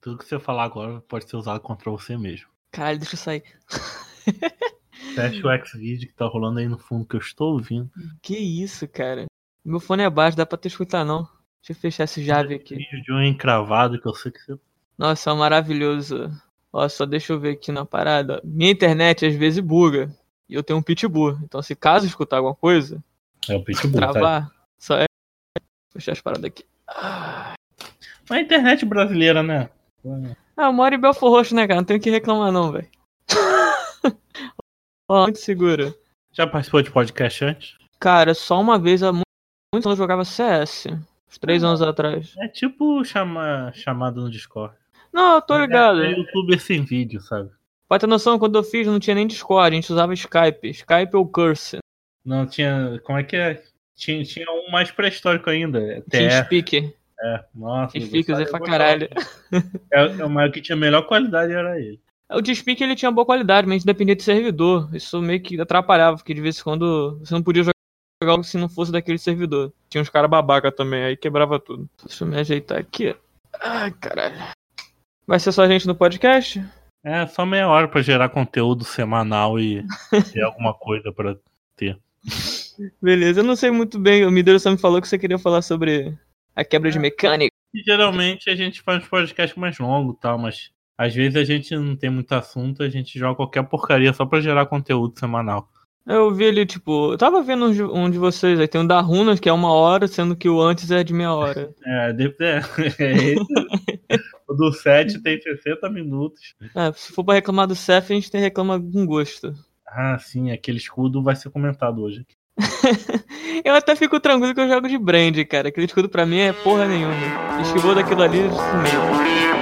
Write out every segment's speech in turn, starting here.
Tudo que você falar agora pode ser usado contra você mesmo. Caralho, deixa eu sair. Fecha o X-Video que tá rolando aí no fundo que eu estou ouvindo. Que isso, cara. Meu fone é baixo, dá pra te escutar não. Deixa eu fechar esse Jave aqui. Vídeo de um encravado que eu sei que você. Nossa, é maravilhoso. Ó, só deixa eu ver aqui na parada. Minha internet às vezes buga. E eu tenho um pitbull. Então, se caso escutar alguma coisa, É o Pitbull, tá? travar, só é. Fechar as paradas aqui. Ah, Mas a internet brasileira, né? Ah, eu moro em Belfor Roxo, né, cara? Não tenho o que reclamar, não, velho. Ó, muito segura. Já participou de podcast antes? Cara, só uma vez há mu- muitos anos eu jogava CS. Uns três anos atrás. É tipo chama, chamado no Discord. Não, eu tô ligado. É youtuber sem vídeo, sabe? Pra ter noção, quando eu fiz não tinha nem Discord, a gente usava Skype. Skype ou Curse. Não tinha. Como é que é? Tinha, tinha um mais pré-histórico ainda. é TF. TeamSpeak. É, nossa. Eu usei gostava- pra caralho. É, é, mas o que tinha melhor qualidade era ele. O TeamSpeak ele tinha boa qualidade, mas dependia de servidor. Isso meio que atrapalhava, porque de vez em quando você não podia jogar algo se não fosse daquele servidor. Tinha uns caras babaca também, aí quebrava tudo. Deixa eu me ajeitar aqui. Ai, caralho. Vai ser só a gente no podcast? É, só meia hora pra gerar conteúdo semanal e ter alguma coisa pra ter. Beleza, eu não sei muito bem. O Mideiro só me falou que você queria falar sobre a quebra de mecânica. E geralmente a gente faz podcast mais longo tal, mas às vezes a gente não tem muito assunto, a gente joga qualquer porcaria só pra gerar conteúdo semanal. Eu vi ali, tipo, eu tava vendo um de, um de vocês, aí tem um da Runas, que é uma hora, sendo que o antes é de meia hora. É, de- é, é o do 7 tem 60 minutos. É, se for pra reclamar do Cef, a gente tem reclama com gosto. Ah, sim, aquele escudo vai ser comentado hoje. eu até fico tranquilo que eu jogo de brand, cara. Aquele escudo pra mim é porra nenhuma. Esquivou daquilo ali, sumiu.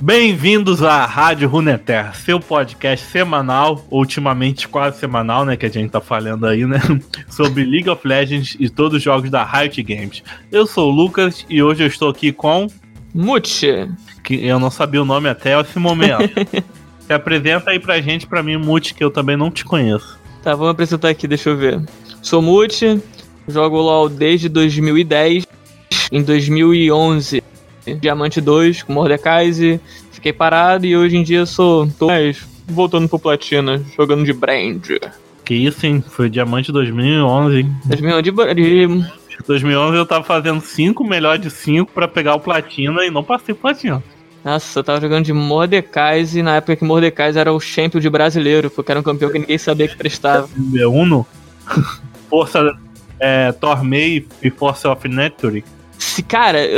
Bem-vindos à Rádio Runeterra, seu podcast semanal, ultimamente quase semanal, né, que a gente tá falando aí, né, sobre League of Legends e todos os jogos da Riot Games. Eu sou o Lucas e hoje eu estou aqui com, Mute. que eu não sabia o nome até esse momento. Se apresenta aí pra gente, pra mim, Mute, que eu também não te conheço. Tá, vamos apresentar aqui, deixa eu ver. Sou Mute, jogo LoL desde 2010. Em 2011, Diamante 2 com Mordekaiser. Fiquei parado e hoje em dia sou. tô mais voltando pro Platina, jogando de brand. Que isso, hein? Foi Diamante 2011, hein? 2011 de, bra- de 2011 eu tava fazendo 5 melhor de 5 pra pegar o Platina e não passei Platina. Nossa, eu tava jogando de Mordekaiser na época que Mordekaiser era o champion de brasileiro, porque era um campeão que ninguém sabia que prestava. B1, Força é, Tormei e Force of Nectary. Se, cara,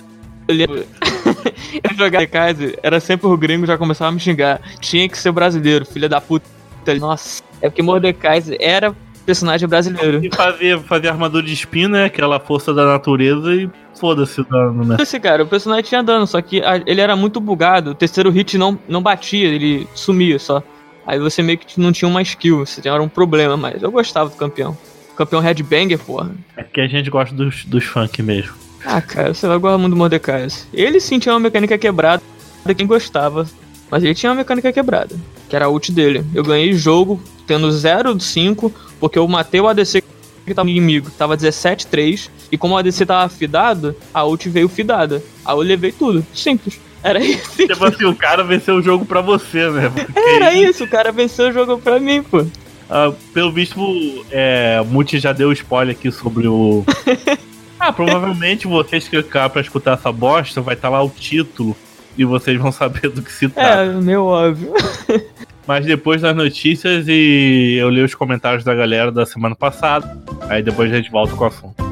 eu, jogava Mordekaiser, era sempre o gringo já começava a me xingar. Tinha que ser brasileiro, filha da puta. Nossa, é porque Mordekaiser era personagem brasileiro. E fazer, fazer armadura de espinho, né? Aquela força da natureza e foda-se o dano, né? Esse cara, o personagem tinha dano, só que a- ele era muito bugado. O terceiro hit não, não batia, ele sumia só. Aí você meio que não tinha uma skill, você tinha um problema, mas eu gostava do campeão. Campeão Headbanger, porra. É que a gente gosta dos, dos funk mesmo. Ah, cara, você vai gostar muito do Mordecai. Ele sim tinha uma mecânica quebrada, quem gostava. Mas ele tinha uma mecânica quebrada, que era a ult dele. Eu ganhei jogo tendo 0 de 5, porque eu matei o ADC que tava inimigo, tava 17-3, e como o ADC tava fidado, a ult veio fidada. Aí eu levei tudo. Simples. Era isso. Tipo assim, o cara venceu o jogo pra você, né? Porque, Era isso, o cara venceu o jogo pra mim, pô. ah, pelo visto, é, o Muti já deu spoiler aqui sobre o. Ah, provavelmente vocês que ficar pra escutar essa bosta, vai estar lá o título e vocês vão saber do que se trata. É, meu óbvio. Mas depois das notícias e eu li os comentários da galera da semana passada, aí depois a gente volta com o assunto.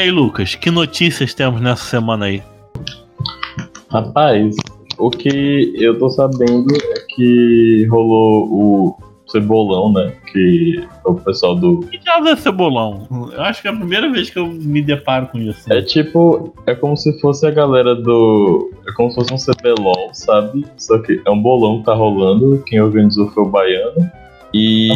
Aí, Lucas, que notícias temos nessa semana aí? Rapaz, o que eu tô sabendo é que rolou o Cebolão, né? Que é o pessoal do. Que diabo é cebolão? Eu acho que é a primeira vez que eu me deparo com isso. É tipo. É como se fosse a galera do. É como se fosse um CBLOL, sabe? Só que é um bolão que tá rolando. Quem organizou foi o Baiano. E,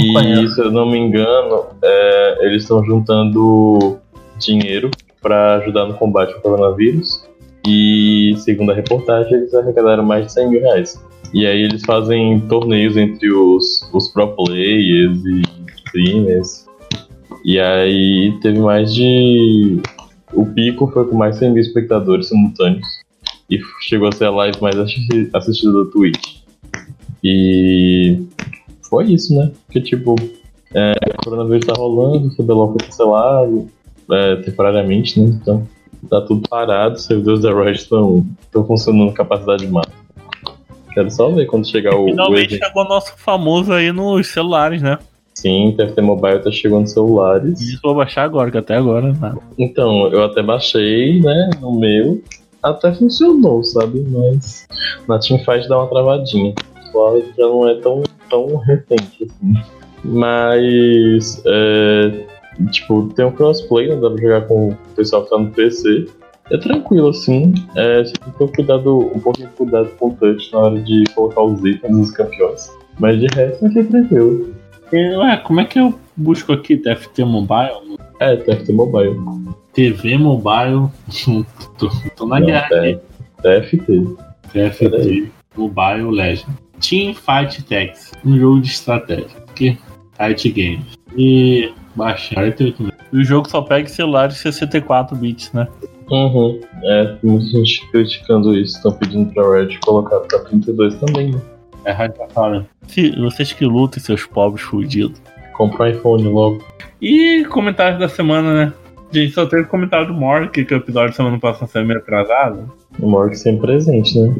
se eu não me engano, é, eles estão juntando dinheiro para ajudar no combate ao coronavírus. E, segundo a reportagem, eles arrecadaram mais de 100 mil reais. E aí eles fazem torneios entre os, os pro players e streamers. E aí teve mais de. O pico foi com mais de 100 mil espectadores simultâneos. E chegou a ser a live mais assistida da Twitch. E foi isso, né? Porque tipo, é, o coronavírus tá rolando, o CBLOL foi cancelado é, temporariamente, né? Então tá tudo parado, os servidores da Riot estão funcionando capacidade máxima. Quero só ver quando chegar o. Finalmente o chegou o nosso famoso aí nos celulares, né? Sim, TFT Mobile tá chegando nos celulares. Isso vou baixar agora, que até agora nada. Então, eu até baixei, né, no meu. Até funcionou, sabe? Mas na Teamfight dá uma travadinha. Claro já não é tão, tão recente assim. Mas, é, tipo, tem um crossplay, né? Dá pra jogar com o pessoal que tá no PC é tranquilo, assim. É, você tem que ter um, cuidado, um pouquinho de cuidado com o touch na hora de colocar os itens nos campeões. Mas de resto, achei tranquilo. E, ué, como é que eu busco aqui TFT Mobile? É, TFT Mobile. TV Mobile. tô, tô, na Não, guerra aqui. TFT. TFT Mobile Legend. Team Fight Tactics. Um jogo de estratégia. Que Fight Games. E baixar 48 E o jogo só pega celulares 64 bits, né? Uhum. É, muita gente criticando isso. Estão pedindo pra Red colocar pra 32 também, né? É radical. Se vocês que lutem, seus pobres fudidos. Comprar iPhone logo. E comentários da semana, né? Gente, só teve comentário do Mork, que o episódio da semana passada foi meio atrasado. O Mork sempre presente, né?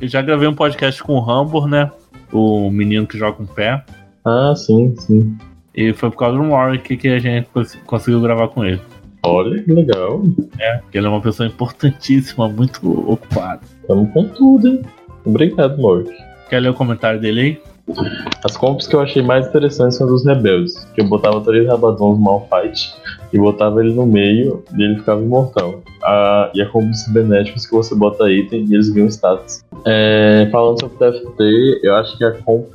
Eu já gravei um podcast com o Rambor, né? O menino que joga com o pé. Ah, sim, sim. E foi por causa do Mork que a gente conseguiu gravar com ele. Olha, que legal. É, ele é uma pessoa importantíssima, muito ocupada. Tamo com tudo, hein? Obrigado, Mork. Quer ler o comentário dele aí? As comps que eu achei mais interessantes são dos rebeldes, que eu botava três rabadões no Malfight e botava ele no meio e ele ficava imortal. A, e a comp cibernéticos que você bota item e eles ganham status. É, falando sobre TFT, eu acho que a comp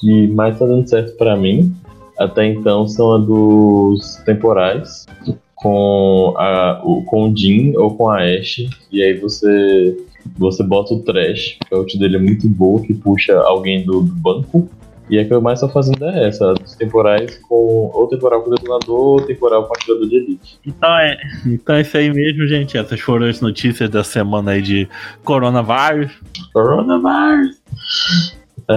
que mais tá dando certo para mim até então são a dos temporais, com, a, o, com o Jin ou com a Ashe, e aí você você bota o Trash, que a ult dele é muito boa, que puxa alguém do, do banco. E a que eu mais estou fazendo é essa, dos temporais com ou temporal com detonador ou temporal com atirador de elite. Então é, então é isso aí mesmo, gente. Essas foram as notícias da semana aí de coronavírus. Coronavírus! É...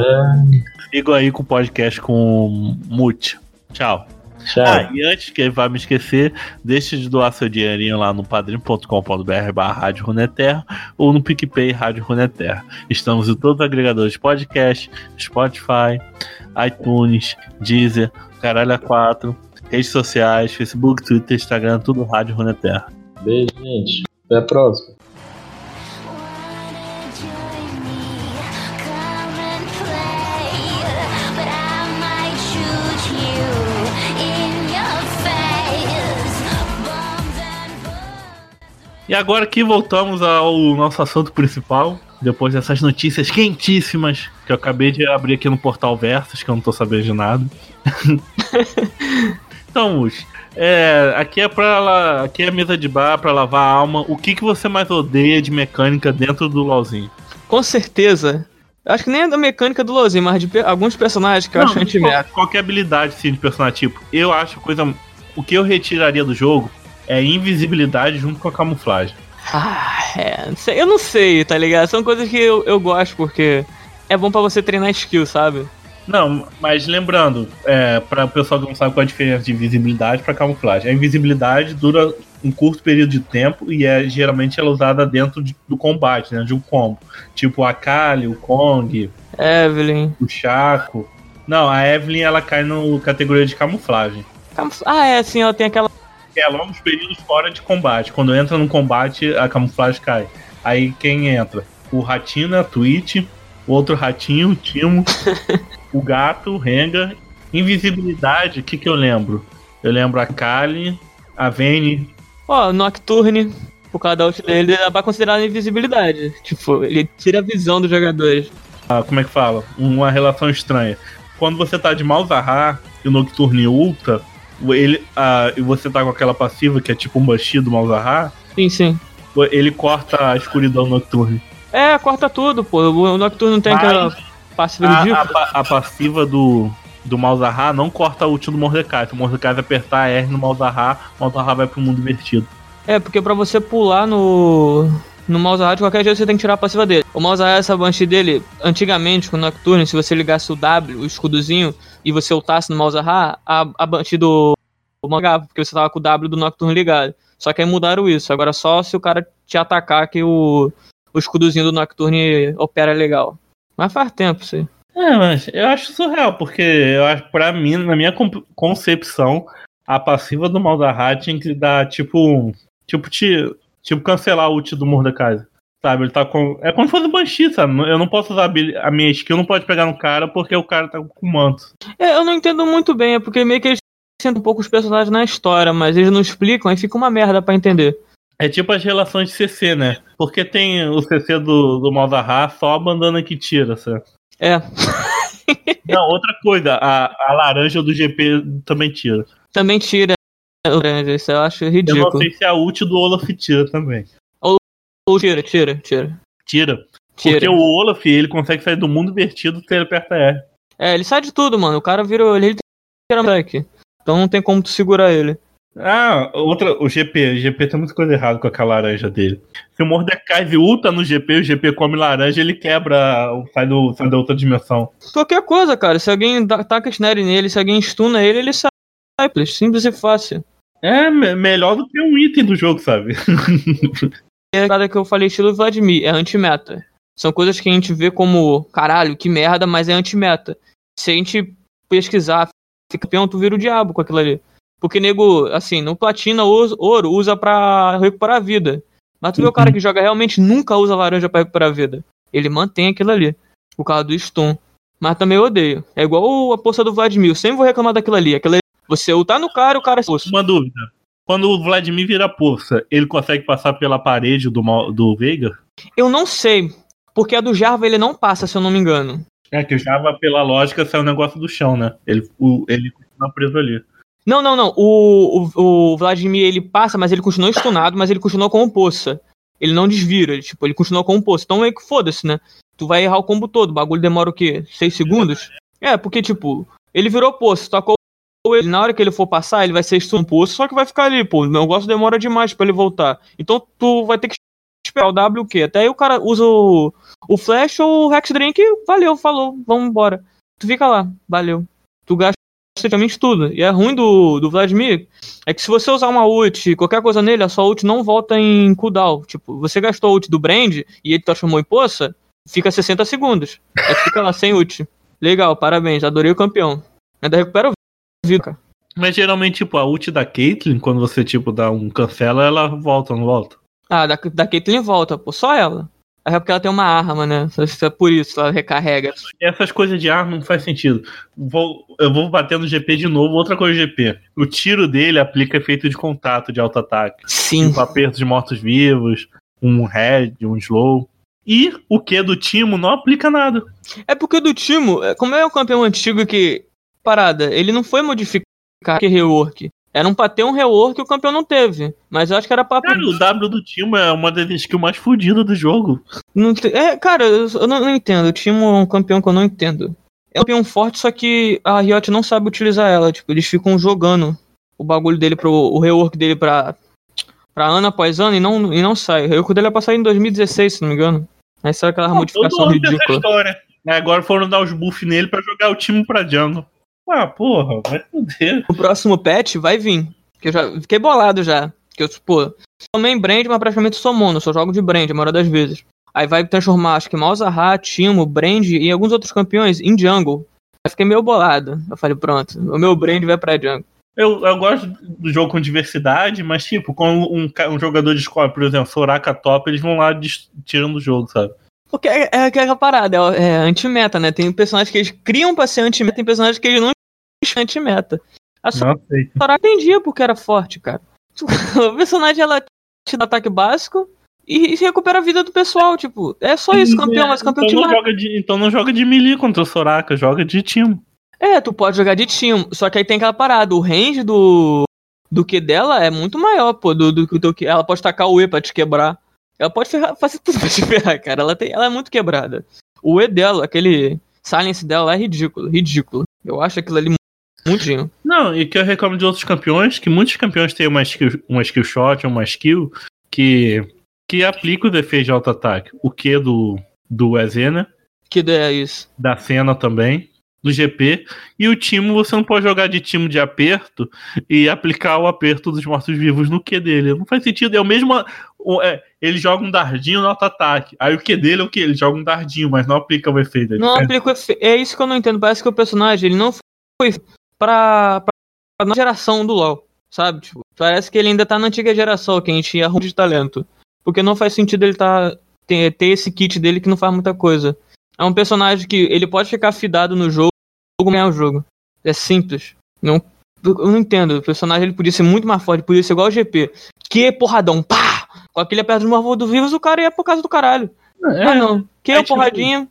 Sigo aí com o podcast com Mute. Tchau. Tchau. Ah, e antes que ele vá me esquecer, deixe de doar seu dinheirinho lá no padrim.com.br barra Rádio Runeterra ou no PicPay Rádio Runeterra. Estamos em todos os agregadores de podcast, Spotify, iTunes, Deezer, Caralho A4, redes sociais, Facebook, Twitter, Instagram, tudo Rádio Runeterra. Beijo, gente. Até a próxima. E agora aqui voltamos ao nosso assunto principal. Depois dessas notícias quentíssimas que eu acabei de abrir aqui no Portal Versus, que eu não tô sabendo de nada. então, é, aqui é para aqui é a mesa de bar para lavar a alma. O que, que você mais odeia de mecânica dentro do LoLzinho? Com certeza. Acho que nem é da mecânica do LoLzinho, mas de pe alguns personagens que eu acho anti qual, Qualquer habilidade sim, de personagem. Tipo, eu acho coisa. O que eu retiraria do jogo é invisibilidade junto com a camuflagem. Ah, é. Eu não sei, tá ligado? São coisas que eu, eu gosto porque é bom para você treinar skill, sabe? Não, mas lembrando, é, para o pessoal que não sabe qual é a diferença de invisibilidade para camuflagem. A invisibilidade dura um curto período de tempo e é geralmente ela é usada dentro de, do combate, né, de um combo. Tipo a Kali, o Kong, Evelyn, o Chaco. Não, a Evelyn ela cai no categoria de camuflagem. Camuf ah, é, sim, ela tem aquela é longos períodos fora de combate. Quando entra no combate, a camuflagem cai. Aí quem entra? O ratinho na Twitch, o outro ratinho, o Timo. o gato, o Rengar. Invisibilidade, o que, que eu lembro? Eu lembro a Kali, a Vayne. Ó, Nocturne, por causa da ult dele, dá pra considerar invisibilidade. Tipo, ele tira a visão dos jogadores. Ah, como é que fala? Uma relação estranha. Quando você tá de Malzahar e o Nocturne ulta, ele, e você tá com aquela passiva que é tipo um Banshee do Malzahar, Sim, sim. ele corta a escuridão Nocturne. É, corta tudo, pô. O Nocturne não tem Mas aquela passiva A, a, ridícula. pa- a passiva do, do Malzahar não corta a ult do Mordecai. Se o Mordecai apertar R no Malzahar, o Malzahar vai pro mundo invertido. É, porque pra você pular no. No Malzahar, de qualquer jeito você tem que tirar a passiva dele. O Malzahar, essa Banshee dele, antigamente, com o Nocturne, se você ligasse o W, o escudozinho, e você ultasse no Malzahar, a, a Banshee do. O porque você tava com o W do Nocturne ligado. Só que aí mudaram isso. Agora só se o cara te atacar que o, o escudozinho do Nocturne opera legal. Mas faz tempo isso aí. É, mas eu acho surreal, porque eu acho, pra mim, na minha con- concepção, a passiva do Malzahar tinha que dar tipo. Tipo, te, tipo cancelar a ult do Mordecai. Sabe, ele tá com. É como se fosse Banshee, sabe? Eu não posso usar a minha skill, não pode pegar no cara porque o cara tá com manto. É, eu não entendo muito bem, é porque meio que eles sentam um pouco os personagens na história, mas eles não explicam, aí fica uma merda pra entender. É tipo as relações de CC, né? Porque tem o CC do, do Malzahar, só a bandana que tira, sabe? É, Não, outra coisa, a, a laranja do GP também tira. também tira isso eu acho Eu ridículo. não sei se a ult do Olaf tira também. Ou tira, tira, tira. Tira. Tira. Porque o Olaf, ele consegue sair do mundo invertido se ele aperta R. É, ele sai de tudo, mano. O cara virou. Ele tira. Então não tem como tu segurar ele. Ah, outra, o GP. O GP tem muita coisa errada com aquela laranja dele. Se o Mordecai ulta no GP, o GP come laranja, ele quebra, sai, do, sai da outra dimensão. Qualquer coisa, cara. Se alguém taca snare nele, se alguém stuna ele, ele sai. Simples e fácil. É me- melhor do que um item do jogo, sabe? É a parada que eu falei, estilo Vladimir, é anti-meta. São coisas que a gente vê como, caralho, que merda, mas é anti-meta. Se a gente pesquisar, fica campeão, tu vira o diabo com aquilo ali. Porque, nego, assim, no platina, ouro usa pra recuperar a vida. Mas tu vê o cara que joga realmente nunca usa laranja pra recuperar a vida. Ele mantém aquilo ali, por causa do stun. Mas também eu odeio. É igual a poça do Vladimir, eu sempre vou reclamar daquilo ali. Aquilo ali você ultar no cara, o cara se Uma dúvida. Quando o Vladimir vira poça, ele consegue passar pela parede do, Mal- do Veiga? Eu não sei, porque a do Jarva ele não passa, se eu não me engano. É que o Java, pela lógica, saiu um negócio do chão, né? Ele, o, ele continua preso ali. Não, não, não. O, o, o Vladimir ele passa, mas ele continua stunado, mas ele continua com o poça. Ele não desvira, ele, tipo, ele continua com o poça. Então meio que foda-se, né? Tu vai errar o combo todo. O bagulho demora o quê? 6 segundos? É, porque, tipo, ele virou poço, tacou ele, na hora que ele for passar, ele vai ser poço, só que vai ficar ali, pô. O negócio demora demais pra ele voltar. Então tu vai ter que esperar o W o quê? Até aí o cara usa o, o flash ou o Hex Drink, valeu, falou, vamos embora. Tu fica lá, valeu. Tu gasta praticamente tudo. E é ruim do, do Vladimir é que se você usar uma ult, qualquer coisa nele, a sua ult não volta em cooldown. Tipo, você gastou a ult do Brand e ele transformou em poça, fica 60 segundos. Aí fica lá sem ult. Legal, parabéns, adorei o campeão. Ainda recupera Mas geralmente, tipo, a ult da Caitlyn, quando você, tipo, dá um cancela, ela volta, não volta? Ah, da, da Caitlyn volta, pô, só ela. É porque ela tem uma arma, né? É por isso, ela recarrega. Essas coisas de arma não faz sentido. Vou, eu vou bater no GP de novo. Outra coisa do GP. O tiro dele aplica efeito de contato de alto ataque. Sim. Tipo, aperto de mortos-vivos, um head, um slow. E o que do Timo não aplica nada. É porque o do Timo, é, como é um campeão antigo que. Parada, ele não foi modificar que rework. Era um pra ter um rework que o campeão não teve. Mas eu acho que era pra. Cara, o W do Timo é uma das skills mais fodidas do jogo. Não te- É, cara, eu eu não, não entendo. O Timo é um campeão que eu não entendo. É um campeão forte, só que a Riot não sabe utilizar ela. Tipo, eles ficam jogando o bagulho dele pro. o rework dele pra. pra ano após ano e não, e não sai. O rework dele é pra sair em 2016, se não me engano. Aí sai aquela modificação tem essa ridícula. história. Aí Agora foram dar os buffs nele pra jogar o time pra jungle. Ah, porra, vai foder. O próximo patch vai vir. Que eu já fiquei bolado já. Que eu, pô, main brand, mas praticamente sou mono, só jogo de brand a maioria das vezes. Aí vai transformar, acho que Malzahar, Timo, Brand e alguns outros campeões em jungle. Aí fiquei meio bolado. Eu falei, pronto, o meu brand vai pra jungle. Eu, eu gosto do jogo com diversidade, mas, tipo, quando um, um jogador de escola, por exemplo, Soraka top, eles vão lá tirando o jogo, sabe? Porque é, é aquela parada, é, é anti-meta, né? Tem personagens que eles criam pra ser anti-meta, tem personagens que eles não são anti-meta. A Soraka entendia porque era forte, cara. O personagem, ela te dá ataque básico e, e recupera a vida do pessoal, tipo. É só isso, campeão, mas campeão então te não, joga de, então não joga de melee contra o Soraka, joga de time. É, tu pode jogar de time, só que aí tem aquela parada, o range do do que dela é muito maior, pô, do, do, do que ela pode tacar o E pra te quebrar. Ela pode ferrar, fazer tudo pra te ferrar, cara. Ela, tem, ela é muito quebrada. O E dela, aquele silence dela é ridículo, ridículo. Eu acho aquilo ali muito Não, e que eu reclamo de outros campeões, que muitos campeões têm uma skill, uma skill shot, uma skill que, que aplica o defesa de auto-ataque. O que do, do EZ, né? Que é isso? Da cena também do GP. E o time, você não pode jogar de time de aperto e aplicar o aperto dos mortos-vivos no Q dele. Não faz sentido. É o mesmo. É, ele joga um dardinho no auto-ataque. Aí o Q dele é o que? Ele joga um dardinho, mas não aplica o efeito. Não aplica o efeito. É isso que eu não entendo. Parece que o personagem ele não foi pra, pra nova geração do LoL. Sabe? Tipo, parece que ele ainda tá na antiga geração, que a gente ia de talento. Porque não faz sentido ele tá, ter, ter esse kit dele que não faz muita coisa. É um personagem que ele pode ficar fidado no jogo e ganhar o jogo. É simples. Não, eu não entendo. O personagem ele podia ser muito mais forte, podia ser igual o GP. Que porradão, pá! Com aquele aperto de morro do vivos, o cara ia por causa do caralho. É, ah, não. Que é, porradinha.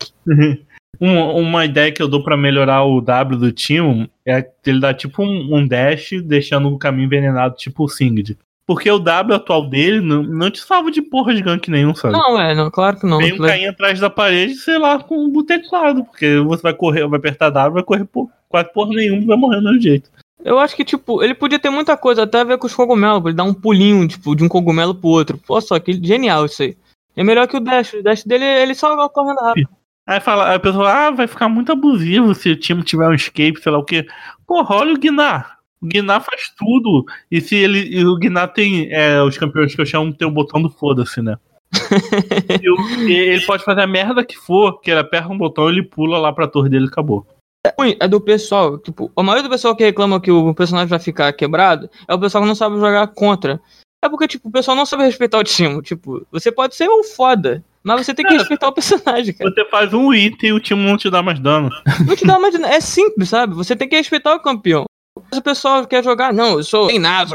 Uma, uma ideia que eu dou para melhorar o W do time é ele dar tipo um, um dash deixando o caminho envenenado, tipo o Singed. Porque o W atual dele não, não te salva de porra de gank nenhum, sabe? Não, é, não, claro que não. Vem um cair atrás da parede, sei lá, com um teclado. Porque você vai correr, vai apertar W, vai correr por, quase porra nenhuma vai morrer do mesmo jeito. Eu acho que, tipo, ele podia ter muita coisa, até a ver com os cogumelos, ele dar um pulinho, tipo, de um cogumelo pro outro. Pô, só que genial isso aí. É melhor que o dash. O dash dele, ele só correndo rápido. Aí fala, aí a pessoa, ah, vai ficar muito abusivo se o time tiver um escape, sei lá o quê. Porra, olha o Guinar. O Guiná faz tudo. E se ele. E o Guiná tem. É, os campeões que eu chamo tem o botão do foda-se, né? e ele pode fazer a merda que for, que ele aperta um botão, ele pula lá pra torre dele e acabou. É, é do pessoal, tipo, a maioria do pessoal que reclama que o personagem vai ficar quebrado é o pessoal que não sabe jogar contra. É porque, tipo, o pessoal não sabe respeitar o time. Tipo, você pode ser um foda, mas você tem que respeitar o personagem, cara. Você faz um item e o time não te dá mais dano. Não te dá mais dano. É simples, sabe? Você tem que respeitar o campeão. Mas o pessoal quer jogar, não, eu sou treinado,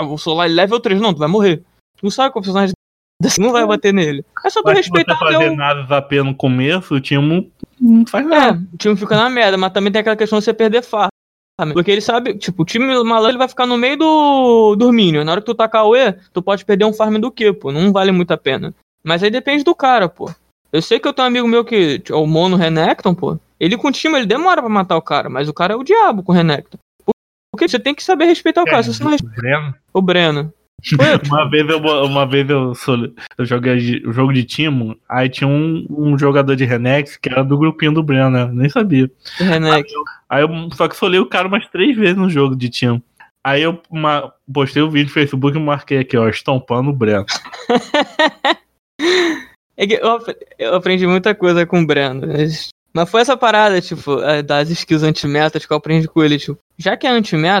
eu sou lá level 3. Não, tu vai morrer. Tu não sabe que o personagem não vai bater nele. É só tu mas respeitar se você fazer nada AP no começo, o time não faz nada. É, o time fica na merda, mas também tem aquela questão de você perder farm. Porque ele sabe, tipo, o time malandro ele vai ficar no meio do, do Minion. Na hora que tu tacar o E, tu pode perder um farm do que, pô. Não vale muito a pena. Mas aí depende do cara, pô. Eu sei que eu tenho um amigo meu que, é o Mono Renekton, pô. Ele com o time, ele demora pra matar o cara, mas o cara é o diabo com o Renekton. Porque você tem que saber respeitar o cara. Se você não respeita... O Breno. O Breno. uma vez eu, uma vez eu, eu joguei o jogo de time, aí tinha um, um jogador de Renex que era do grupinho do Breno, né? Nem sabia. Renex. Aí, eu, aí eu, só que solei o cara umas três vezes no jogo de time. Aí eu uma, postei o um vídeo no Facebook e marquei aqui, ó, estompando o Breno. é que eu, eu aprendi muita coisa com o Breno. Mas foi essa parada, tipo, das skills anti-metas que eu aprendi com ele, tipo, já que é anti-meta,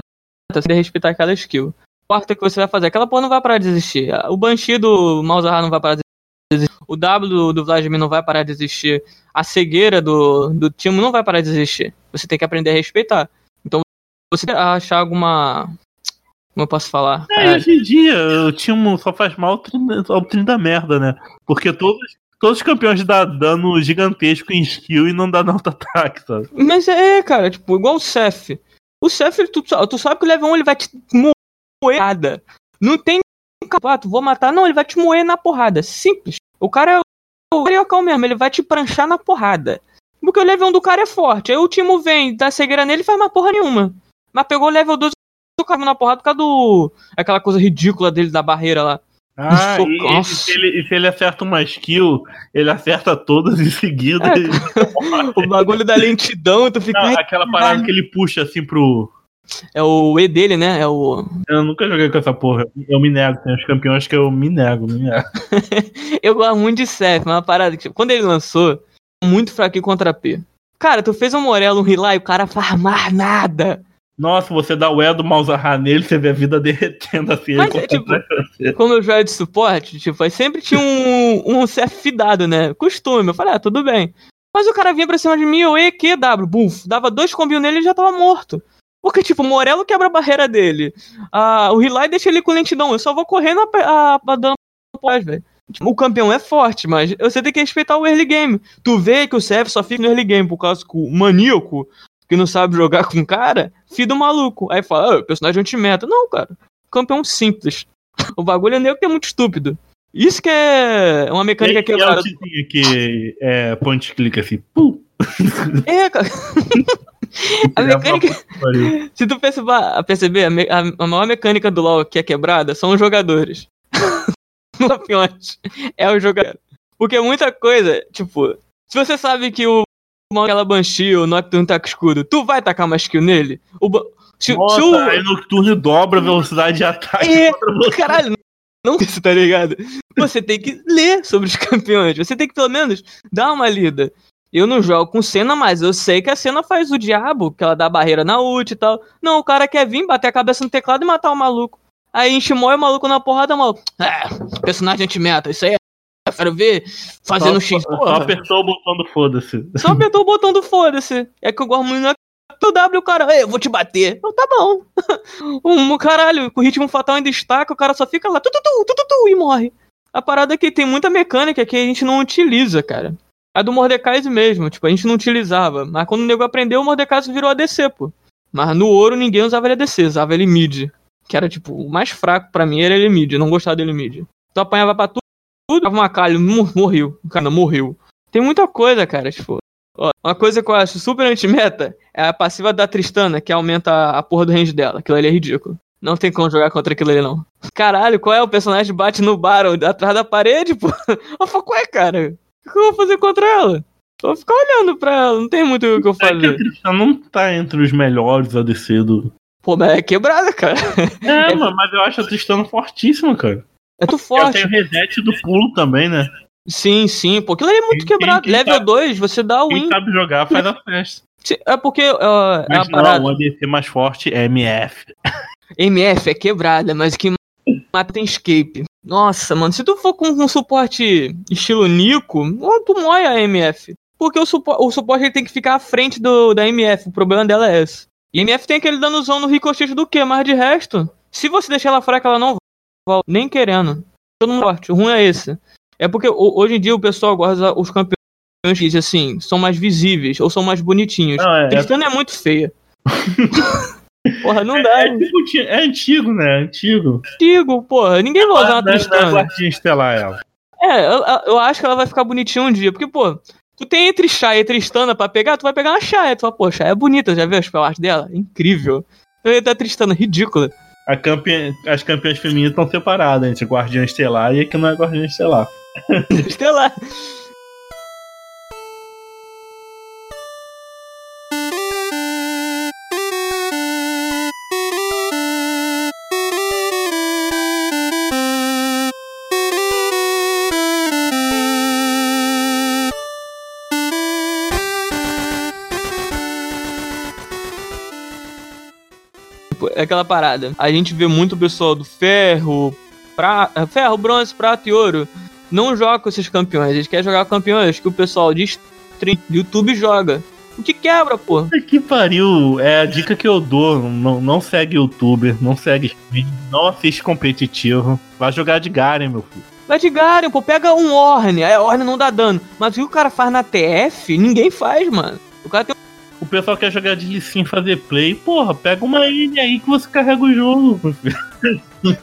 você tem que respeitar aquela skill. Quarta que você vai fazer, aquela porra não vai parar de existir. O Banshee do Malzahar não vai parar de existir. O W do, do Vladimir não vai parar de existir. A cegueira do, do Timo não vai parar de existir. Você tem que aprender a respeitar. Então, você achar alguma. Como eu posso falar? É, hoje em dia, o Timo só faz mal ao trem da merda, né? Porque todos, todos os campeões dão dano gigantesco em skill e não dá no ataque, sabe? Mas é, cara, tipo, igual o Seth. O Seth, tu, tu sabe que o level 1 ele vai te moer nada. Não tem capato, vou matar. Não, ele vai te moer na porrada. Simples. O cara é o cariocal mesmo, ele vai te pranchar na porrada. Porque o level 1 do cara é forte. Aí o Timo vem, dá cegueira nele e faz uma porra nenhuma. Mas pegou o level 2 do cara na porrada por causa do. aquela coisa ridícula dele da barreira lá. Ah, e, e, se ele, e, se ele, acerta uma skill, ele acerta todas em seguida. É, o bagulho da lentidão, tu fica. Não, aquela parada que ele puxa assim pro. É o E dele, né? É o. Eu nunca joguei com essa porra. Eu me nego. Tem os campeões que eu me nego, me nego. eu gosto muito de Seth, mas uma parada que. Quando ele lançou, muito fraquinho contra P. Cara, tu fez um Morello um Rila e o cara faz mais nada. Nossa, você dá o E do Malzahar nele, você vê a vida derretendo assim. Mas, é, tipo, como eu jogo de suporte, tipo, aí sempre tinha um, um CF fidado, né? Costume. Eu falei, ah, tudo bem. Mas o cara vinha pra cima de mim, eu EQW, buf, dava dois combinhos nele e já tava morto. Porque, tipo, o Morello quebra a barreira dele. Ah, o Relay deixa ele com lentidão. Eu só vou correndo a, a, a dando pós, velho. Tipo, o campeão é forte, mas você tem que respeitar o early game. Tu vê que o CF só fica no early game por causa que o maníaco que não sabe jogar com cara, fida o maluco. Aí fala, ah, o personagem é anti-meta. Não, cara. Campeão simples. O bagulho é nego que é muito estúpido. Isso que é uma mecânica que é que é point click assim. Pum. É, cara. a mecânica. Se tu perceber, a, a, maior mecânica do LoL que é quebrada são os jogadores. Campeões. é o jogador. Porque muita coisa, tipo, se você sabe que o aquela Banshee, o Nocturne taca escudo, tu vai tacar uma skill nele? O se, Nossa, se o... aí Nocturne dobra a velocidade de ataque. É, caralho, não isso, tá ligado? Você tem que ler sobre os campeões, você tem que pelo menos dar uma lida. Eu não jogo com cena, mas eu sei que a cena faz o diabo, que ela dá barreira na ult e tal. Não, o cara quer vir, bater a cabeça no teclado e matar o maluco. Aí enche o maluco na porrada, maluco. É, personagem anti-meta, isso aí é quero ver fazendo só, X. Só apertou o botão do foda-se. Só apertou o botão do foda-se. É que eu gosto muito do W, o cara, eu vou te bater. Eu, tá bom. um caralho, com o ritmo fatal em destaque, o cara só fica lá, tu, tu, tu, tu, tu, tu, e morre. A parada é que tem muita mecânica que a gente não utiliza, cara. A do Mordecai mesmo, tipo, a gente não utilizava. Mas quando o nego aprendeu, o Mordecai virou ADC, pô. Mas no ouro ninguém usava ele ADC, usava ele mid. Que era, tipo, o mais fraco para mim era ele mid, eu não gostava dele mid. Tu apanhava pra tudo, tudo, uma calha, morreu. O cara morreu. Tem muita coisa, cara, tipo. Ó, uma coisa que eu acho super anti-meta é a passiva da Tristana, que aumenta a porra do range dela. Aquilo ali é ridículo. Não tem como jogar contra aquilo ali, não. Caralho, qual é o personagem que bate no Baron atrás da parede, pô? Eu falo, qual é, cara? O que eu vou fazer contra ela? Eu vou ficar olhando pra ela, não tem muito o que eu fazer. É que a Tristana não tá entre os melhores ADC do. Pô, mas é quebrada, cara. É, é... mas eu acho a Tristana fortíssima, cara. É tu forte. Tem o reset do pulo também, né? Sim, sim, pô. Aquilo ali é muito quem, quebrado. Quem Level sabe, 2, você dá o win. Quem sabe jogar faz a festa. É porque. Uh, mas é não, parada. o ADC mais forte é MF. MF é quebrada, mas que mata tem escape. Nossa, mano, se tu for com um suporte estilo Nico, tu morre a MF. Porque o, supo o suporte ele tem que ficar à frente do, da MF. O problema dela é esse. E a MF tem aquele danozão no ricochete do quê? Mas de resto, se você deixar ela fraca, ela não. Nem querendo. Todo mundo forte. O ruim é esse. É porque hoje em dia o pessoal gosta os campeões que assim, são mais visíveis ou são mais bonitinhos. Não, é, Tristana é... é muito feia. porra, não dá. É, é, tipo, é, antigo, né? Antigo. Antigo, porra. Ninguém vai usar uma Tristana. É estelar ela. É, eu, eu, acho que ela vai ficar bonitinha um dia. Porque, pô, tu tem entre Shai e Tristana pra pegar, tu vai pegar uma Shai. Tu fala, pô, Shai é bonita, já viu as pelas dela? Incrível. Eu da Tristana, ridícula. Campeã, as campeãs femininas estão separadas entre Guardiã Estelar e a que não é Guardiã Estelar. Estelar. Aquela parada. A gente vê muito pessoal do ferro, pra, ferro, bronze, prata e ouro não joga com esses campeões. Eles querem jogar com campeões que o pessoal de stream, YouTube joga. O que quebra, pô? Que pariu. É a dica que eu dou. Não, não segue youtuber, não segue não assiste competitivo. Vai jogar de Garen, meu filho. Vai de Garen, pô. Pega um Orne. Aí a Orne não dá dano. Mas o que o cara faz na TF, ninguém faz, mano. O cara tem o pessoal quer jogar de sim fazer play, porra, pega uma ilha aí que você carrega o jogo.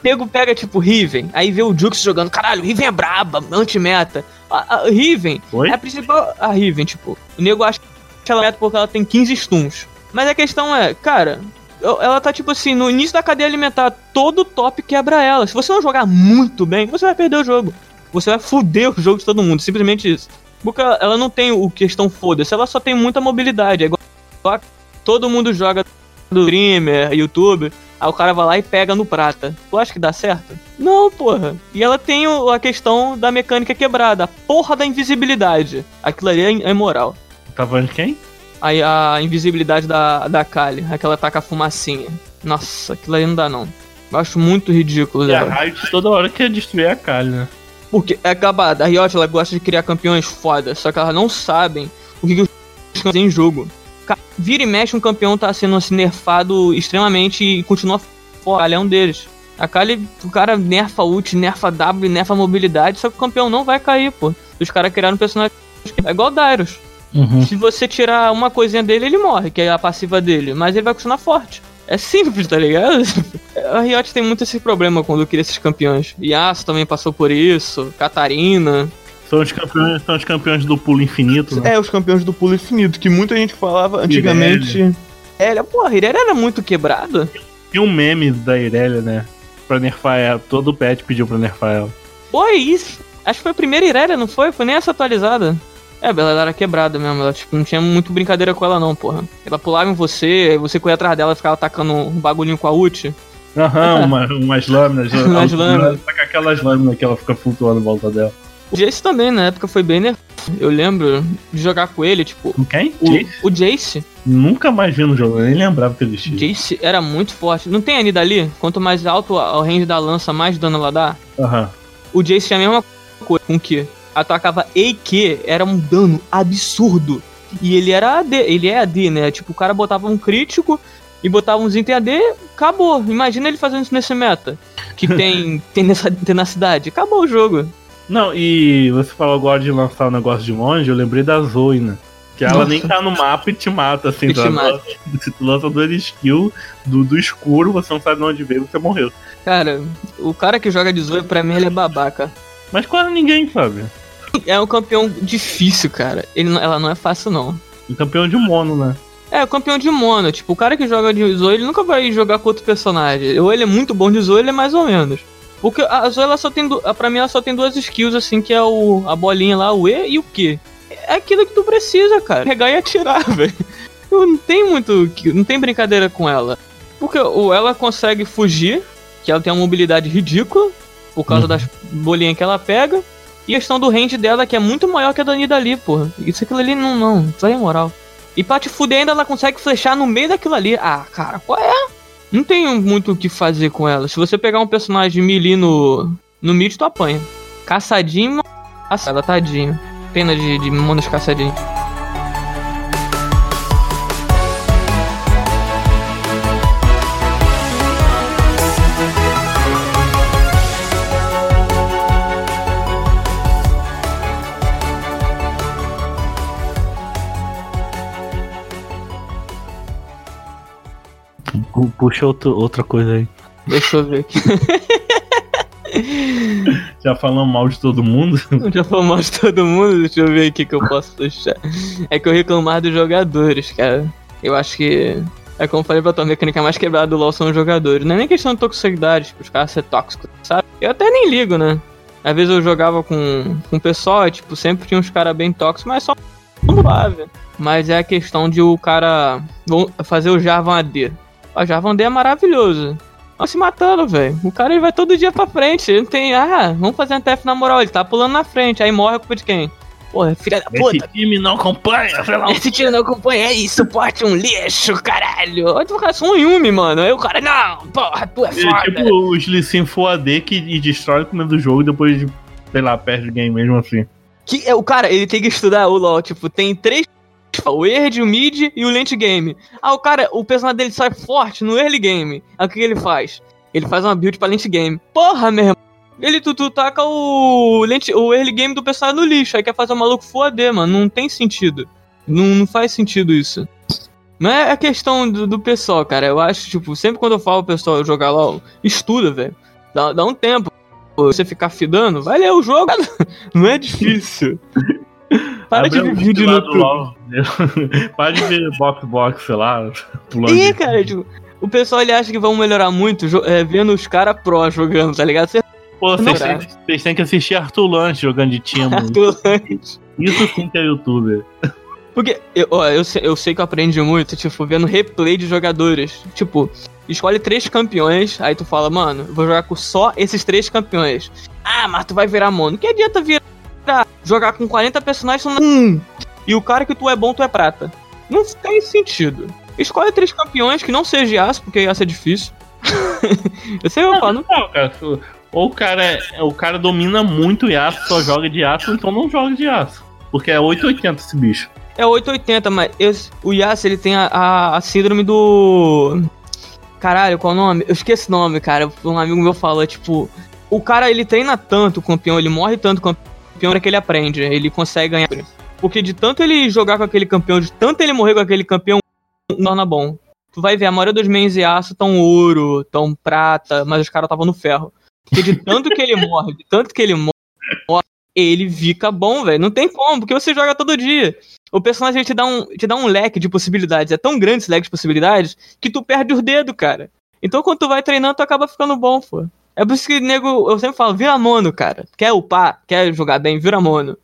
Pego, pega tipo Riven, aí vê o Jux jogando, caralho, Riven é braba, anti-meta. A, a Riven Oi? é a principal. A Riven, tipo, o nego acha que ela é meta porque ela tem 15 stuns. Mas a questão é, cara, ela tá tipo assim, no início da cadeia alimentar, todo top quebra ela. Se você não jogar muito bem, você vai perder o jogo. Você vai foder o jogo de todo mundo, simplesmente isso. Porque ela não tem o questão foda-se, ela só tem muita mobilidade. É igual todo mundo joga do streamer, YouTube, aí o cara vai lá e pega no prata. Tu acha que dá certo? Não, porra. E ela tem a questão da mecânica quebrada, a porra da invisibilidade. Aquilo ali é, é moral. Tá falando de quem? a, a invisibilidade da, da Kali, aquela taca a fumacinha. Nossa, aquilo aí não dá não. Eu acho muito ridículo, E a. Riot toda hora quer destruir a Kali, né? Porque é acabada. A Riot ela gosta de criar campeões foda, só que elas não sabem o que, que os em jogo. Vira e mexe, um campeão tá sendo assim, nerfado extremamente e continua fora. Ele é um deles. A Kali, o cara nerfa ult, nerfa W, nerfa mobilidade, só que o campeão não vai cair, pô. Os caras criaram um personagem. É igual o Darius. Se você tirar uma coisinha dele, ele morre, que é a passiva dele. Mas ele vai continuar forte. É simples, tá ligado? A Riot tem muito esse problema quando cria esses campeões. Yasuo também passou por isso, Catarina. São os campeões, são os campeões do pulo infinito, né? É, os campeões do pulo infinito, que muita gente falava antigamente. É, porra, a Irelia era muito quebrada. Tinha um meme da Irelia, né? Pra nerfar ela. Todo pet pediu pra nerfar ela. É isso. Acho que foi a primeira Irelia, não foi? Foi nem essa atualizada. É, ela era quebrada mesmo. Ela tipo, não tinha muito brincadeira com ela, não, porra. Ela pulava em você, aí você corria atrás dela e ficava atacando um bagulhinho com a ult. Aham, uma, umas lâminas. Umas lâminas. Tá com aquelas lâminas que ela fica flutuando em volta dela. O Jace também, na época, foi bem nerfado. Eu lembro de jogar com ele, tipo. Com quem? O, Jace? o Jace. Nunca mais vi no jogo, eu nem lembrava que existia. Jace era muito forte. Não tem a Nidali? Quanto mais alto o range da lança, mais dano ela dá. Aham. O Jace tinha a mesma coisa com que atacava E e Q, era um dano absurdo. E ele era AD, ele é AD, né? Tipo, o cara botava um crítico e botava uns item AD, acabou. Imagina ele fazendo isso nesse meta. Que tem, tem nessa tenacidade. Acabou o jogo. Não, e você falou agora de lançar o negócio de longe, eu lembrei da Zoe, né? Que ela Nossa. nem tá no mapa e te mata, assim. E te tu mata. Se tu lança dois skills do, do escuro, você não sabe de onde veio, você morreu. Cara, o cara que joga de Zoe, pra mim, ele é babaca. Mas quase ninguém sabe. É um campeão difícil, cara. Ele, ela não é fácil, não. Um campeão de mono, né? É, o campeão de mono. Tipo, o cara que joga de Zoe, ele nunca vai jogar com outro personagem. Ou ele é muito bom de Zoe, ele é mais ou menos. Porque a Zoe, ela só tem. Pra mim, ela só tem duas skills, assim, que é o, a bolinha lá, o E e o Q. É aquilo que tu precisa, cara. Pegar e atirar, velho. Não tem muito. que- Não tem brincadeira com ela. Porque ou ela consegue fugir, que ela tem uma mobilidade ridícula, por causa Uhum. das bolinhas que ela pega. E a questão do range dela, que é muito maior que a da Nidali, porra. Isso aquilo ali não, não. Isso aí é moral. E pra te fuder ainda ela consegue flechar no meio daquilo ali. Ah, cara, qual é? Não tem muito o que fazer com ela. Se você pegar um personagem melee no, no mid, tu apanha. Caçadinho, caçada, tadinho. Pena de, de monos caçadinhos. Puxa outro, outra coisa aí. Deixa eu ver aqui. Já falamos mal de todo mundo. Já falei mal de todo mundo, deixa eu ver aqui que eu posso puxar. É que eu reclamar dos jogadores, cara. Eu acho que. É como eu falei pra tua mecânica mais quebrada do LoL são os jogadores. Não é nem questão de toxicidade, tipo, os caras ser tóxicos, sabe? Eu até nem ligo, né? Às vezes eu jogava com, com o pessoal, e, tipo, sempre tinha uns caras bem tóxicos, mas só suave. Mas é a questão de o cara fazer o Jarvan AD. O Jarvan AD é maravilhoso. Tá se matando, velho. O cara ele vai todo dia pra frente. Ele não tem. Ah, vamos fazer um TF na moral. Ele tá pulando na frente. Aí morre a culpa de quem? Porra, filha da Esse puta. time não acompanha, sei lá. Esse tio não acompanha. É isso, suporte um lixo, caralho. Olha tu cara, sou um Yumi, mano. Aí o cara, não, porra, tu é É foda. tipo os Lee Sin Full AD que destrói o começo do jogo e depois, sei lá, perde o game mesmo assim. Que é, o cara, ele tem que estudar o LoL, tipo, tem três. O Eard, o Mid e o Late Game. Ah, o cara, o personagem dele sai forte no early game. Aí o que, ele faz? Ele faz uma build pra late game. Porra, meu irmão. Ele tu, tu taca o, lente, o early game do personagem no lixo. Aí quer fazer o maluco full AD, mano. Não tem sentido. Não, não faz sentido isso. Mas é a questão do, do pessoal, cara. Eu acho, tipo, sempre quando eu falo pro pessoal jogar LOL, estuda, velho. Dá, dá um tempo. Você ficar fidando, vai ler o jogo. Não é difícil. Para de Abre ver um vídeo no YouTube. LOL. Para de ver box box, sei lá, pulando. Ih, de- cara, tipo, o pessoal ele acha que vão melhorar muito é, vendo os caras pró jogando, tá ligado? Você Pô, vocês têm, vocês têm que assistir Arthur Lanche jogando de Timo. Isso sim que é youtuber. Porque, eu, ó, eu, sei, eu sei que eu aprendi muito, tipo, vendo replay de jogadores. Tipo, escolhe três campeões, aí tu fala, mano, vou jogar com só esses três campeões. Ah, mas tu vai virar mono. Que adianta virar jogar com 40 personagens só um. E o cara que tu é bom, tu é prata. Não tem sentido. Escolhe três campeões que não seja Yasuo, porque Yasuo é difícil. eu sei eu falo. Não, cara, ou o cara, é, o cara domina muito Yasuo, só joga de Yasuo, então não joga de Yasuo. Porque é 880 esse bicho. É 880, mas esse, o Yasuo ele tem a, a, a, síndrome do. Caralho, qual o nome? Eu esqueci o nome, cara. Um amigo meu falou, tipo. O cara ele treina tanto o campeão, ele morre tanto o campeão que ele aprende. Ele consegue ganhar. Porque de tanto ele jogar com aquele campeão, de tanto ele morrer com aquele campeão, torna bom. Tu vai ver, a maioria dos mains e aço tão ouro, tão prata, mas os caras estavam no ferro. Porque de tanto que ele morre, de tanto que ele morre, ele fica bom, velho. Não tem como, porque você joga todo dia. O personagem te dá, um, te dá um leque de possibilidades. É tão grande esse leque de possibilidades que tu perde os dedos, cara. Então quando tu vai treinando, tu acaba ficando bom, pô. É por isso que, nego, eu sempre falo, vira mono, cara. Quer upar, quer jogar bem, vira mono.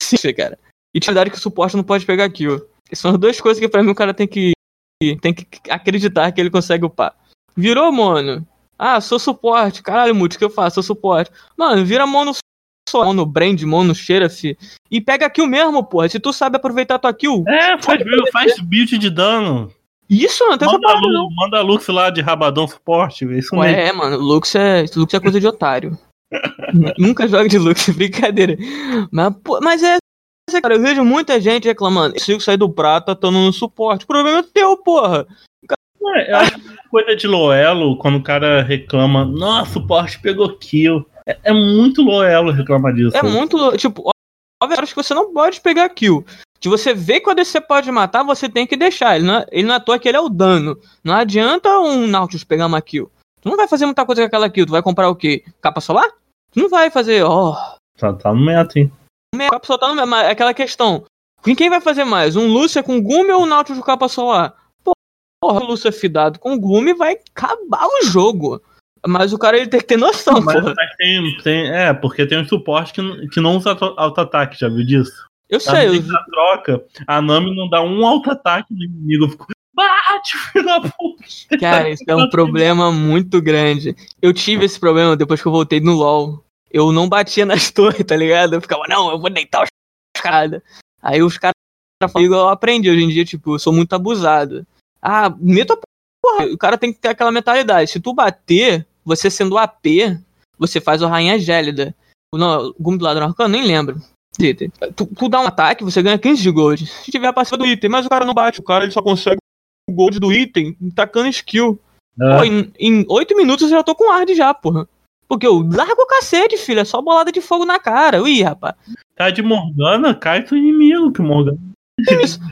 Sim, cara. E te verdade que o suporte não pode pegar kill. São as duas coisas que pra mim o cara tem que, tem que acreditar que ele consegue upar. Virou mono. Ah, sou suporte. Caralho, Multi, o que eu faço? Sou suporte. Mano, vira mono só, mono brand, mono cheira-se. E pega kill mesmo, porra. Se tu sabe aproveitar tua kill. É, faz, faz build de dano. Isso, não tem manda essa parada, Lux, Manda Lux lá de rabadão suporte, isso Ué, mesmo. É, mano, Lux é, Lux é coisa de otário. Nunca joga de Lux, brincadeira. Mas, pô, mas é, cara, eu vejo muita gente reclamando. Se sair do prata, tô no suporte. O problema é teu, porra. É, eu acho que é coisa de Loelo, quando o cara reclama, nossa, o suporte pegou kill. É, é muito Loelo reclamar disso. É muito, tipo, obviamente que você não pode pegar kill. Se você vê que o ADC pode matar, você tem que deixar. Ele não, é, ele não é à toa que ele é o dano. Não adianta um Nautilus pegar uma kill. Tu não vai fazer muita coisa com aquela kill. Tu vai comprar o quê? Capa solar? Tu não vai fazer, ó. Oh. Tá, tá no meta, hein? Capa solar tá no meta, é aquela questão. Quem vai fazer mais? Um Lúcia com Gume ou um Nautilus com capa solar? Porra, o Lúcia fidado com Gume vai acabar o jogo. Mas o cara ele tem que ter noção, mas. Mas tem, tem, é, porque tem um suporte que, que não usa auto-ataque, já viu disso? Eu sei. Eu... Na troca, a Nami não dá um auto-ataque no inimigo. Eu fico, bate, filho da puta. Cara, isso é um problema muito grande. Eu tive esse problema depois que eu voltei no LoL. Eu não batia nas torres, tá ligado? Eu ficava, não, eu vou deitar os caras. Aí os caras eu aprendi hoje em dia, tipo, eu sou muito abusado. Ah, meto a porra. O cara tem que ter aquela mentalidade. Se tu bater, você sendo AP, você faz o Rainha Gélida. o Gum do Ladrão Arcano, nem lembro. Tu, tu, dá um ataque, você ganha 15 de gold. Se tiver a passiva do item, mas o cara não bate, o cara ele só consegue o gold do item tacando skill. É. Pô, em, em 8 minutos eu já tô com hard já, porra. Porque eu largo o cacete, filho. É só bolada de fogo na cara. Ui, rapaz. Tá de Morgana, cai teu inimigo, que Morgana.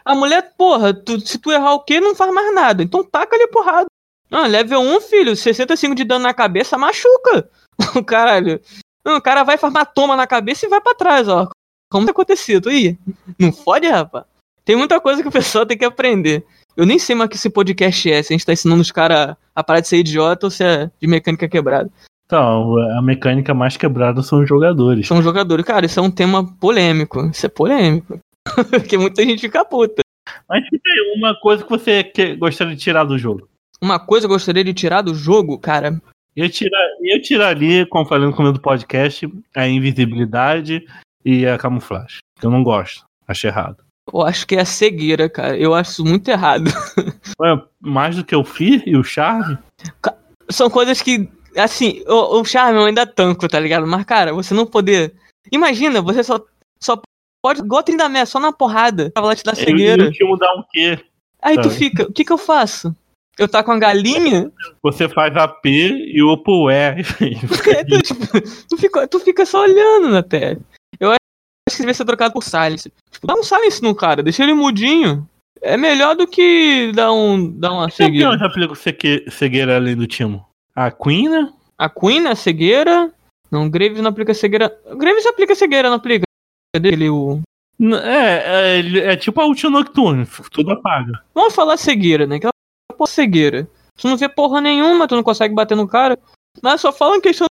A mulher, porra, tu, se tu errar o quê, não faz mais nada. Então taca ali porrada. Ah, level 1, filho, 65 de dano na cabeça machuca. O caralho. O cara vai farmar toma na cabeça e vai para trás, ó. Como tá acontecido? Ih, não fode, rapaz. Tem muita coisa que o pessoal tem que aprender. Eu nem sei mais que esse podcast é, se a gente tá ensinando os caras a parar de ser idiota ou se é de mecânica quebrada. Então, a mecânica mais quebrada são os jogadores. São os jogadores. Cara, isso é um tema polêmico. Isso é polêmico. Porque muita gente fica puta. Mas tem uma coisa que você que gostaria de tirar do jogo. Uma coisa que eu gostaria de tirar do jogo, cara. Eu, tirar, eu tiraria, como falei no começo do podcast, a invisibilidade e a camuflagem. Que eu não gosto. Acho errado. Eu acho que é a cegueira, cara. Eu acho muito errado. Ué, mais do que o Fear e o Charme? São coisas que. Assim, o, o Charme eu ainda tanco, tá ligado? Mas, cara, você não poder. Imagina, você só, só pode. Igual a Mé, só na porrada. Pra ela te dar cegueira. Eu, eu mudar um quê? Aí tu fica, o que que eu faço? Eu tá com a galinha? Você faz AP e o Pué. tu, tipo, tu, fica, tu fica só olhando na tela que devia ser trocado por Silence. Tipo, dá um Silence no cara, deixa ele mudinho. É melhor do que dar, um, dar uma cegueira. já aplica cegueira além do Timo? A Queen, né? A Queen é cegueira. Não, Graves não aplica cegueira. Graves aplica cegueira, não aplica. Dele, o... É, é, é, tipo a ult Nocturne, tudo apaga. Vamos falar cegueira, né? Que ela é cegueira. Tu não vê porra nenhuma, tu não consegue bater no cara. Mas só falam questão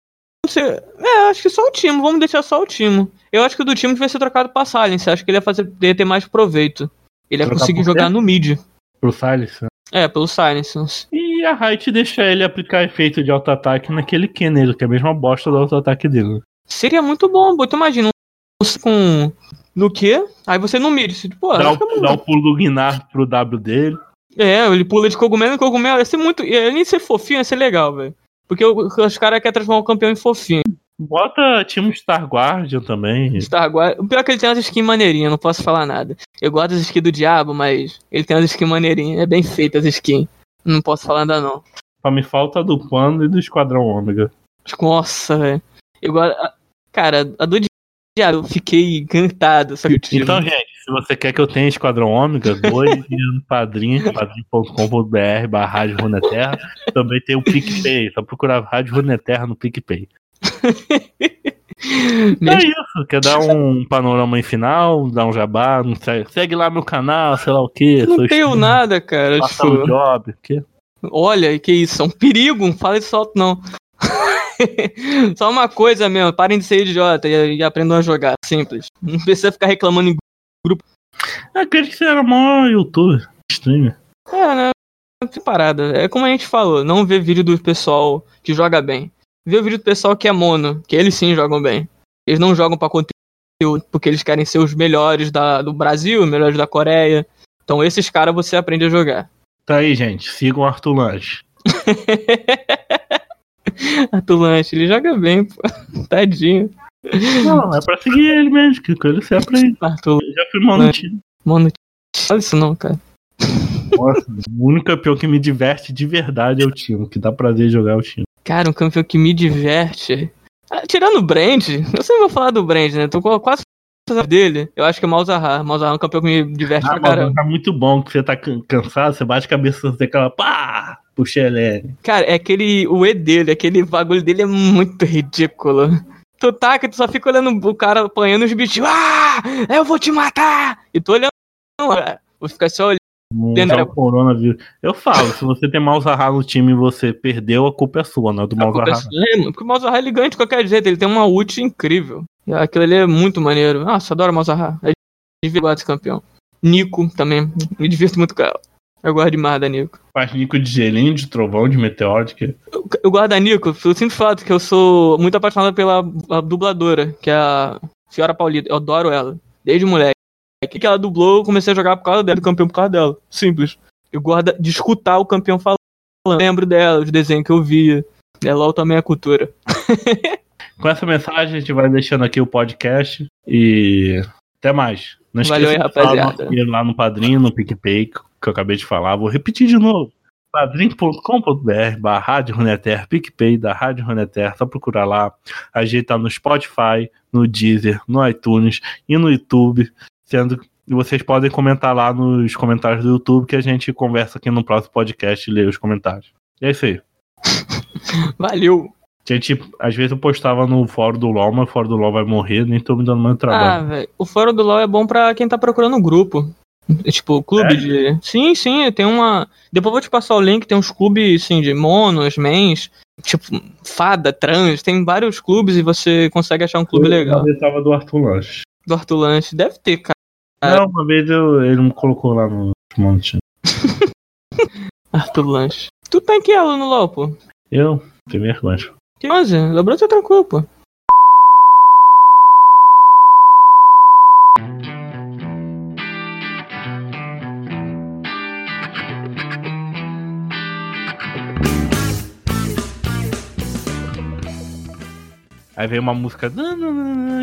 é, acho que só o time. Vamos deixar só o time. Eu acho que o do time devia ser trocado pra Silence. Acho que ele ia, fazer, ia ter mais proveito. Ele ia conseguir jogar no mid. Pro Silence? É, pelo Silence. E a Riot deixa ele aplicar efeito de auto-ataque naquele Kenner, que é a mesma bosta do auto-ataque dele. Seria muito bom, tu imagina um com No quê? Aí você no mid. Você, Pô, Dá o, dá o pulo do Guinar pro W dele. É, ele pula de cogumelo em cogumelo. Ia ser muito. Ia nem ser fofinho, ia ser legal, velho. Porque o- os caras querem transformar o campeão em fofinho. Bota time Star Guardian também. Star Guard. O pior é que ele tem umas skins maneirinhas, não posso falar nada. Eu gosto das skins do diabo, mas ele tem umas skins maneirinhas. É bem feita as skins. Não posso falar nada, não. Só me falta a do Panda e do Esquadrão Ômega. Nossa, velho. Eu gosto. Cara, a do diabo, eu fiquei encantado. Sabe? Então, gente, se você quer que eu tenha Esquadrão Ômega, dois no padrinho, padrinho.com.br barra Rádio Runeterra. Também tem o PicPay, só procurar Rádio Runeterra no PicPay. É isso, quer dar um panorama em final, dar um jabá, não sei, segue lá meu canal, sei lá o que. não tenho nada, cara. Passar Tipo, job, o quê? olha, que isso, é um perigo, não fala isso alto, não. Só uma coisa mesmo, parem de ser idiota e, e aprendam a jogar, simples. Não precisa ficar reclamando em Eu acredito que você era maior youtuber, streamer. É, né? Que parada. É como a gente falou, não vê vídeo do pessoal que joga bem. Vê o vídeo do pessoal que é mono, que eles sim jogam bem. Eles não jogam pra conteúdo, porque eles querem ser os melhores da, do Brasil, melhores da Coreia. Então esses caras você aprende a jogar. Tá aí, gente, sigam o Arthur Lange. Atulante, ele joga bem, pô. Tadinho. Não, é pra seguir ele mesmo, que ele você aprende. Arthur, Eu já fui time. mano, olha isso não, cara. Nossa, o único campeão que me diverte de verdade é o time, que dá prazer jogar é o time. Cara, um campeão que me diverte. Ah, tirando o Brand, eu sempre vou falar do Brand, né? Tô quase dele. Eu acho que é o Malzahar. Malzahar é um campeão que me diverte Ah, pra caramba. tá muito bom, que você tá can- cansado, você bate a cabeça, você tem aquela pá, puxa ele. Cara, é aquele. O E dele, aquele bagulho dele é muito ridículo. Tu tá que tu só fica olhando o cara apanhando os bichos. Ah! Eu vou te matar! E tu olhando. ah, Vou ficar só olhando. É da- o coronavírus. Eu falo, se você tem Malzahar no time e você perdeu, a culpa é sua, não é do A culpa é. É, Porque o Malzahar ele ganha de qualquer jeito. Ele tem uma ult incrível. E aquilo ali é muito maneiro. Nossa, adoro Malzahar. Eu devia gostar desse campeão. Nico também. Me divirto muito com ela. Eu gosto demais da Nico. Faz Nico de gelinho, de trovão, de meteoro, de que... Eu, eu gosto da Nico, eu sinto fato que eu sou muito apaixonado pela a dubladora, que é a Fiora Paulita. Eu adoro ela, desde moleque. O que ela dublou, eu comecei a jogar por causa dela, do campeão por causa dela. Simples. Eu gosto de escutar o campeão falando. Lembro dela, os desenhos que eu via. É LOL também é cultura. Com essa mensagem, a gente vai deixando aqui o podcast e até mais. Não Valeu aí, rapaziada. lá no Padrinho, no PicPay, que eu acabei de falar. Vou repetir de novo. padrim.com.br barra Rádio Runeterra, PicPay da Rádio Runeterra, só procurar lá. A gente tá no Spotify, no Deezer, no iTunes e no YouTube, sendo que vocês podem comentar lá nos comentários do YouTube que a gente conversa aqui no próximo podcast e lê os comentários. E é isso aí. Valeu! A gente, às vezes eu postava no fórum do LoL, mas o fórum do LoL vai morrer, nem tô me dando muito Ah, trabalho. velho. O fórum do LoL é bom pra quem tá procurando um grupo. É Tipo, clube de. Sim, sim, tem uma. Depois eu vou te passar o link, tem uns clubes, assim, de monos, mens, tipo, fada, trans, tem vários clubes e você consegue achar um clube legal. Uma vez tava do Arthur Lanche. Do Arthur Lanche. Deve ter, cara. Não, uma vez eu, ele me colocou lá no monte. Arthur Lanche. Tu tá em que elo no LoL, pô? Eu, tenho vergonha. Que 11? Lembrou tá tranquilo, pô. Aí veio uma música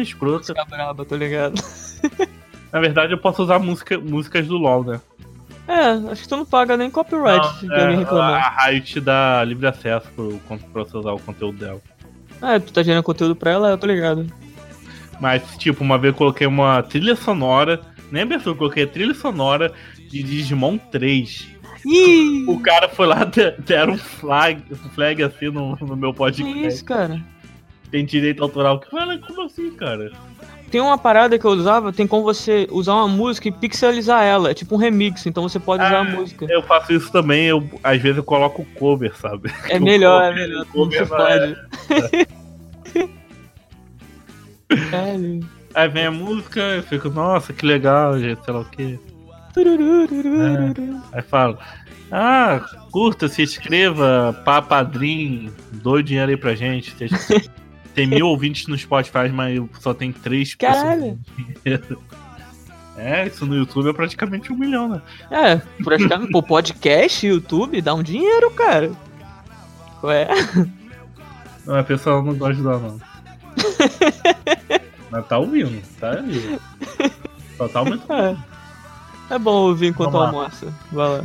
escrota. Fica braba, tô ligado. Na verdade, eu posso usar música, músicas do LoL, né? É, acho que tu não paga nem copyright Não, se alguém é, reclamar. a Riot dá livre acesso pro, pra você usar o conteúdo dela. Ah, tu tá gerando conteúdo pra ela, eu tô ligado. Mas, tipo, uma vez eu coloquei uma trilha sonora, nem abertura, eu coloquei a trilha sonora de Digimon 3. Ih! O cara foi lá, de- deram um flag, um flag assim no, no meu Que podcast. isso, cara? Tem direito autoral. Cara, como assim, cara? Tem uma parada que eu usava, tem como você usar uma música e pixelizar ela. É tipo um remix, então você pode usar a Ah, música. Eu faço isso também, eu, às vezes eu coloco o cover, sabe? É melhor, é cover- melhor. Tudo você cover pode. É, Aí vem a música, eu fico, nossa, que legal, gente, sei lá o quê. Aí falo, ah, curta, se inscreva, pá, padrim, doe dinheiro aí pra gente. Tem- Tem mil ouvintes no Spotify, mas só tem três Caralho. pessoas. É, isso no YouTube é praticamente um milhão, né? É, praticamente, pô, podcast, YouTube, dá um dinheiro, cara. Ué? Não, a pessoa não gosta de dar, não. Mas tá ouvindo, tá ali. Só tá aumentando. É. É bom ouvir enquanto almoça. Vai lá.